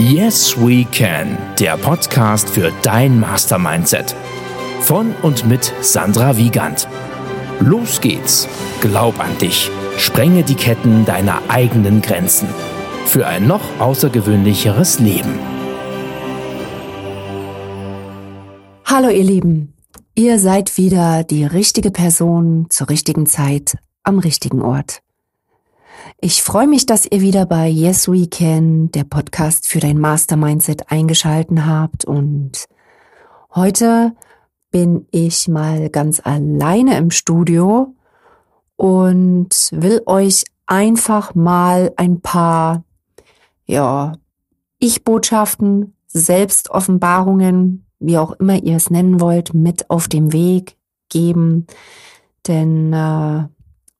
Yes We Can, der Podcast für dein Mastermindset. Von und mit Sandra Wiegand. Los geht's. Glaub an dich. Sprenge die Ketten deiner eigenen Grenzen. Für ein noch außergewöhnlicheres Leben. Hallo ihr Lieben. Ihr seid wieder die richtige Person zur richtigen Zeit am richtigen Ort. Ich freue mich, dass ihr wieder bei Yes We Can, der Podcast für dein Mastermindset, eingeschalten habt. Und heute bin ich mal ganz alleine im Studio und will euch einfach mal ein paar, ja, Ich-Botschaften, Selbstoffenbarungen, wie auch immer ihr es nennen wollt, mit auf dem Weg geben. Denn äh,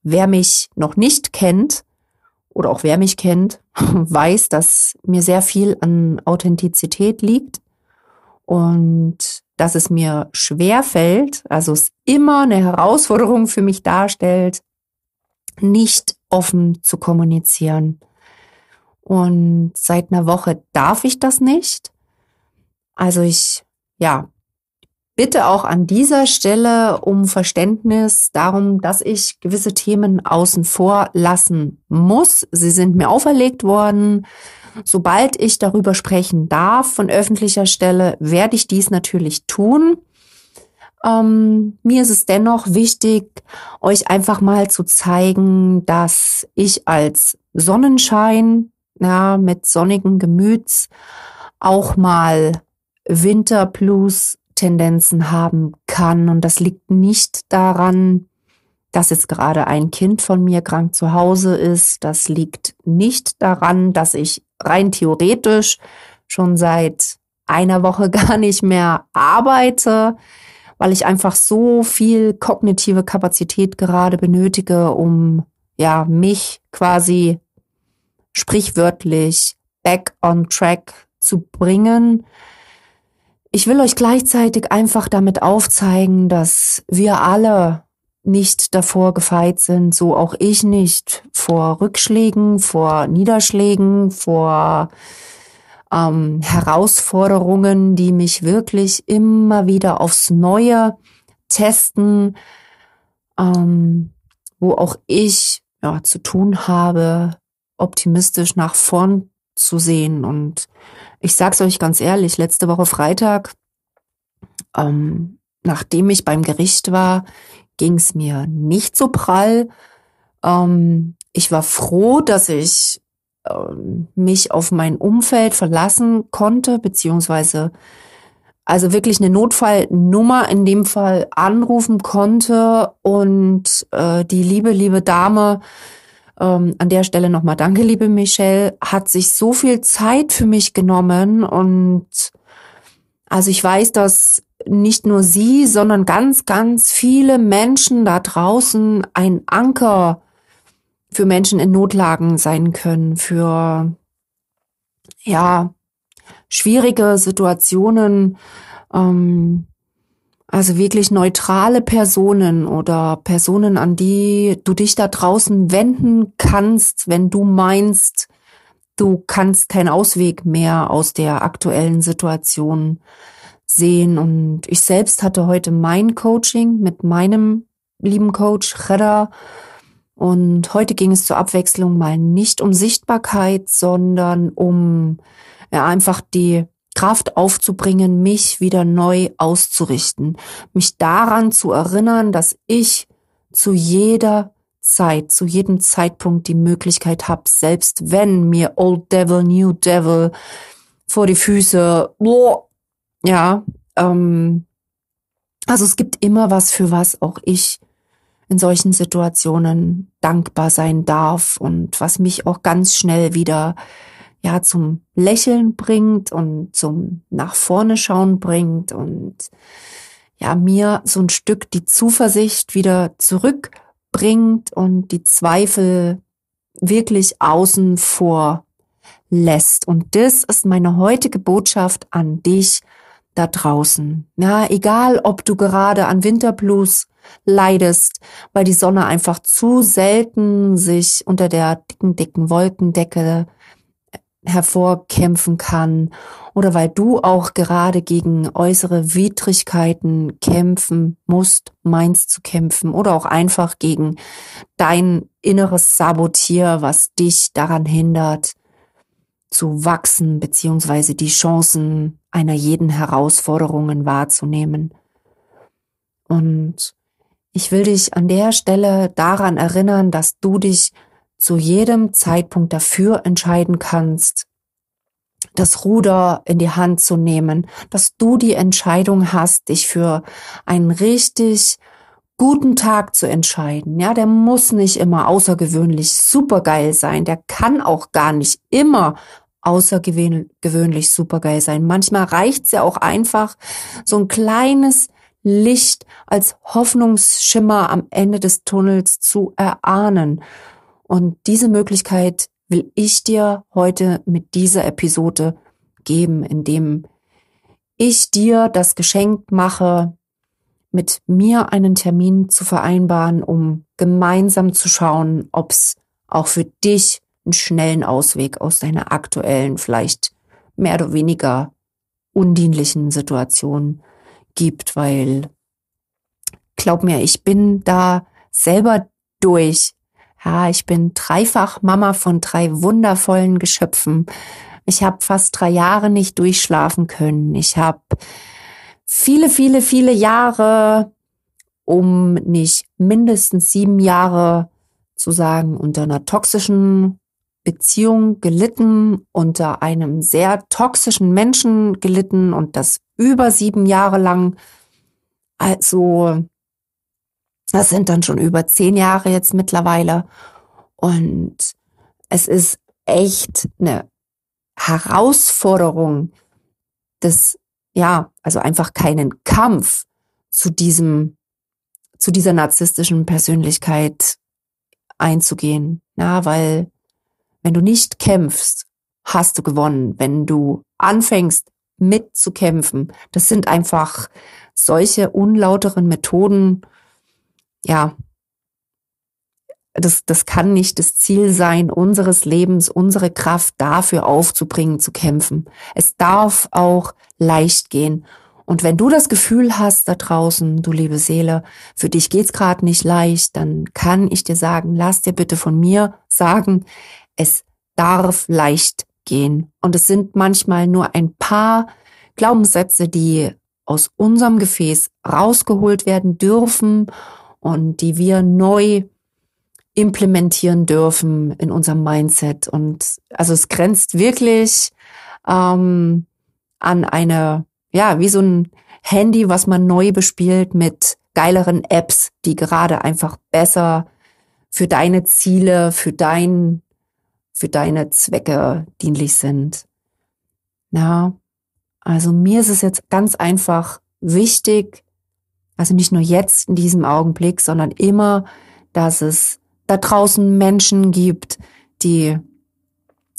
wer mich noch nicht kennt, oder auch wer mich kennt, weiß, dass mir sehr viel an Authentizität liegt und dass es mir schwer fällt, also es immer eine Herausforderung für mich darstellt, nicht offen zu kommunizieren. Und seit einer Woche darf ich das nicht. Also ich, ja, bitte auch an dieser Stelle um Verständnis darum, dass ich gewisse Themen außen vor lassen muss. Sie sind mir auferlegt worden. Sobald ich darüber sprechen darf von öffentlicher Stelle, werde ich dies natürlich tun. Ähm, mir ist es dennoch wichtig, euch einfach mal zu zeigen, dass ich als Sonnenschein, ja, mit sonnigen Gemüts auch mal Winterblues Tendenzen haben kann. Und das liegt nicht daran, dass jetzt gerade ein Kind von mir krank zu Hause ist. Das liegt nicht daran, dass ich rein theoretisch schon seit einer Woche gar nicht mehr arbeite, weil ich einfach so viel kognitive Kapazität gerade benötige, um ja mich quasi sprichwörtlich back on track zu bringen. Ich will euch gleichzeitig einfach damit aufzeigen, dass wir alle nicht davor gefeit sind, so auch ich nicht, vor Rückschlägen, vor Niederschlägen, vor ähm, Herausforderungen, die mich wirklich immer wieder aufs Neue testen, ähm, wo auch ich ja, zu tun habe, optimistisch nach vorn zu sehen. Und ich sag's euch ganz ehrlich, letzte Woche Freitag, ähm, nachdem ich beim Gericht war, ging's mir nicht so prall. Ähm, ich war froh, dass ich ähm, mich auf mein Umfeld verlassen konnte, beziehungsweise also wirklich eine Notfallnummer in dem Fall anrufen konnte und äh, die liebe, liebe Dame ähm, an der Stelle nochmal danke, liebe Michelle, hat sich so viel Zeit für mich genommen und also ich weiß, dass nicht nur sie, sondern ganz, ganz viele Menschen da draußen ein Anker für Menschen in Notlagen sein können, für ja schwierige Situationen, ähm, also wirklich neutrale Personen oder Personen, an die du dich da draußen wenden kannst, wenn du meinst, du kannst keinen Ausweg mehr aus der aktuellen Situation sehen. Und ich selbst hatte heute mein Coaching mit meinem lieben Coach Redder. Und heute ging es zur Abwechslung mal nicht um Sichtbarkeit, sondern um ja, einfach die Kraft aufzubringen, mich wieder neu auszurichten, mich daran zu erinnern, dass ich zu jeder Zeit, zu jedem Zeitpunkt die Möglichkeit habe, selbst wenn mir Old Devil, New Devil vor die Füße, boah, ja, ähm, also es gibt immer was, für was auch ich in solchen Situationen dankbar sein darf und was mich auch ganz schnell wieder ja zum Lächeln bringt und zum nach vorne schauen bringt und ja mir so ein Stück die Zuversicht wieder zurückbringt und die Zweifel wirklich außen vor lässt. Und das ist meine heutige Botschaft an dich da draußen. Ja, egal ob du gerade an Winterblues leidest, weil die Sonne einfach zu selten sich unter der dicken, dicken Wolkendecke hervorkämpfen kann oder weil du auch gerade gegen äußere Widrigkeiten kämpfen musst, meinst zu kämpfen oder auch einfach gegen dein inneres Sabotier, was dich daran hindert, zu wachsen beziehungsweise die Chancen einer jeden Herausforderungen wahrzunehmen. Und ich will dich an der Stelle daran erinnern, dass du dich zu jedem Zeitpunkt dafür entscheiden kannst, das Ruder in die Hand zu nehmen, dass du die Entscheidung hast, dich für einen richtig guten Tag zu entscheiden. Ja, der muss nicht immer außergewöhnlich supergeil sein. Der kann auch gar nicht immer außergewöhnlich supergeil sein. Manchmal reicht's ja auch einfach, so ein kleines Licht als Hoffnungsschimmer am Ende des Tunnels zu erahnen. Und diese Möglichkeit will ich dir heute mit dieser Episode geben, indem ich dir das Geschenk mache, mit mir einen Termin zu vereinbaren, um gemeinsam zu schauen, ob es auch für dich einen schnellen Ausweg aus deiner aktuellen, vielleicht mehr oder weniger undienlichen Situation gibt, weil glaub mir, ich bin da selber durch. Ja, ich bin dreifach Mama von drei wundervollen Geschöpfen. Ich habe fast drei Jahre nicht durchschlafen können. Ich habe viele, viele, viele Jahre, um nicht mindestens sieben Jahre zu sagen, unter einer toxischen Beziehung gelitten, unter einem sehr toxischen Menschen gelitten und das über sieben Jahre lang. Also das sind dann schon über zehn Jahre jetzt mittlerweile. Und es ist echt eine Herausforderung, das, ja, also einfach keinen Kampf zu diesem, zu dieser narzisstischen Persönlichkeit einzugehen. Na, weil wenn du nicht kämpfst, hast du gewonnen. Wenn du anfängst mitzukämpfen, das sind einfach solche unlauteren Methoden, ja, das, das kann nicht das Ziel sein, unseres Lebens, unsere Kraft dafür aufzubringen, zu kämpfen. Es darf auch leicht gehen. Und wenn du das Gefühl hast da draußen, du liebe Seele, für dich geht's gerade nicht leicht, dann kann ich dir sagen, lass dir bitte von mir sagen, es darf leicht gehen. Und es sind manchmal nur ein paar Glaubenssätze, die aus unserem Gefäß rausgeholt werden dürfen und die wir neu implementieren dürfen in unserem Mindset. Und also es grenzt wirklich ähm, an eine, ja, wie so ein Handy, was man neu bespielt mit geileren Apps, die gerade einfach besser für deine Ziele, für dein, für deine Zwecke dienlich sind. Ja, also mir ist es jetzt ganz einfach wichtig, also nicht nur jetzt in diesem Augenblick, sondern immer, dass es da draußen Menschen gibt, die,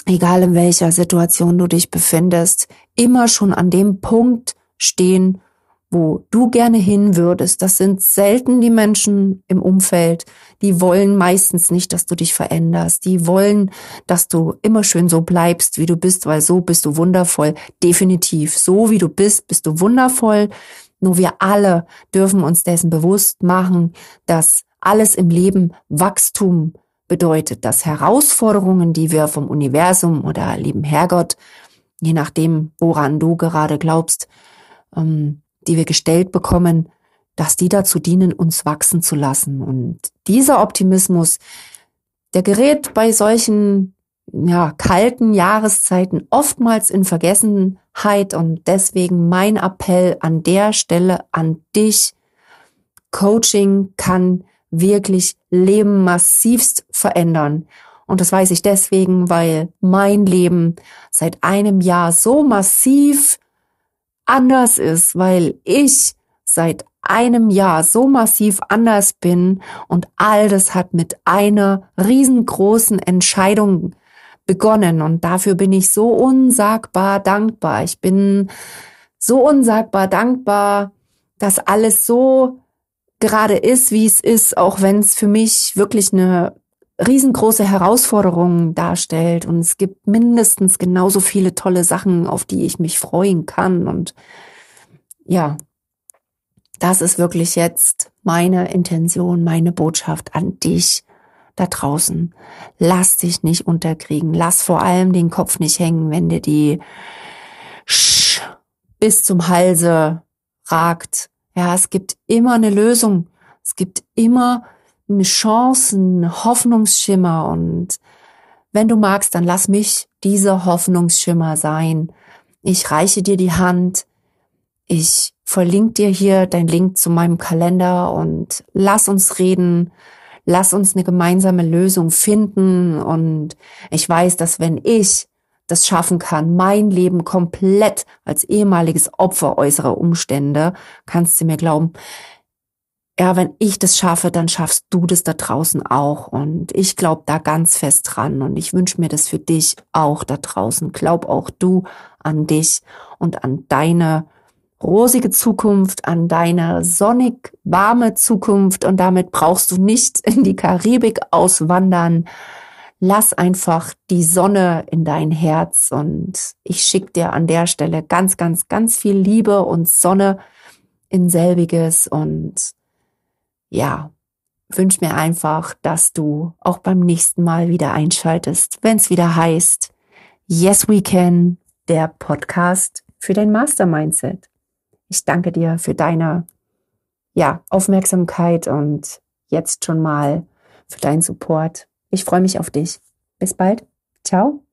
egal in welcher Situation du dich befindest, immer schon an dem Punkt stehen, wo du gerne hin würdest. Das sind selten die Menschen im Umfeld. Die wollen meistens nicht, dass du dich veränderst. Die wollen, dass du immer schön so bleibst, wie du bist, weil so bist du wundervoll. Definitiv. So wie du bist, bist du wundervoll. Nur wir alle dürfen uns dessen bewusst machen, dass alles im Leben Wachstum bedeutet, dass Herausforderungen, die wir vom Universum oder lieben Herrgott, je nachdem, woran du gerade glaubst, ähm, die wir gestellt bekommen, dass die dazu dienen, uns wachsen zu lassen. Und dieser Optimismus, der gerät bei solchen ja, kalten Jahreszeiten oftmals in Vergessenheit und deswegen mein Appell an der Stelle an dich. Coaching kann wirklich Leben massivst verändern. Und das weiß ich deswegen, weil mein Leben seit einem Jahr so massiv anders ist, weil ich seit einem Jahr so massiv anders bin und all das hat mit einer riesengroßen Entscheidung begonnen und dafür bin ich so unsagbar dankbar. Ich bin so unsagbar dankbar, dass alles so gerade ist, wie es ist, auch wenn es für mich wirklich eine riesengroße Herausforderungen darstellt. Und es gibt mindestens genauso viele tolle Sachen, auf die ich mich freuen kann. Und ja, das ist wirklich jetzt meine Intention, meine Botschaft an dich da draußen. Lass dich nicht unterkriegen. Lass vor allem den Kopf nicht hängen, wenn dir die Sch bis zum Halse ragt. Ja, es gibt immer eine Lösung. Es gibt immer eine Chance, einen Hoffnungsschimmer und wenn du magst, dann lass mich dieser Hoffnungsschimmer sein. Ich reiche dir die Hand. Ich verlinke dir hier dein Link zu meinem Kalender und lass uns reden. Lass uns eine gemeinsame Lösung finden. Und ich weiß, dass wenn ich das schaffen kann, mein Leben komplett als ehemaliges Opfer äußerer Umstände, kannst du mir glauben, ja, wenn ich das schaffe, dann schaffst du das da draußen auch. Und ich glaube da ganz fest dran. Und ich wünsche mir das für dich auch da draußen. Glaub auch du an dich und an deine rosige Zukunft, an deine sonnig warme Zukunft. Und damit brauchst du nicht in die Karibik auswandern. Lass einfach die Sonne in dein Herz. Und ich schicke dir an der Stelle ganz, ganz, ganz viel Liebe und Sonne in selbiges und ja, wünsch mir einfach, dass du auch beim nächsten Mal wieder einschaltest, wenn es wieder heißt Yes We Can, der Podcast für dein Master Mindset. Ich danke dir für deine ja, Aufmerksamkeit und jetzt schon mal für deinen Support. Ich freue mich auf dich. Bis bald. Ciao.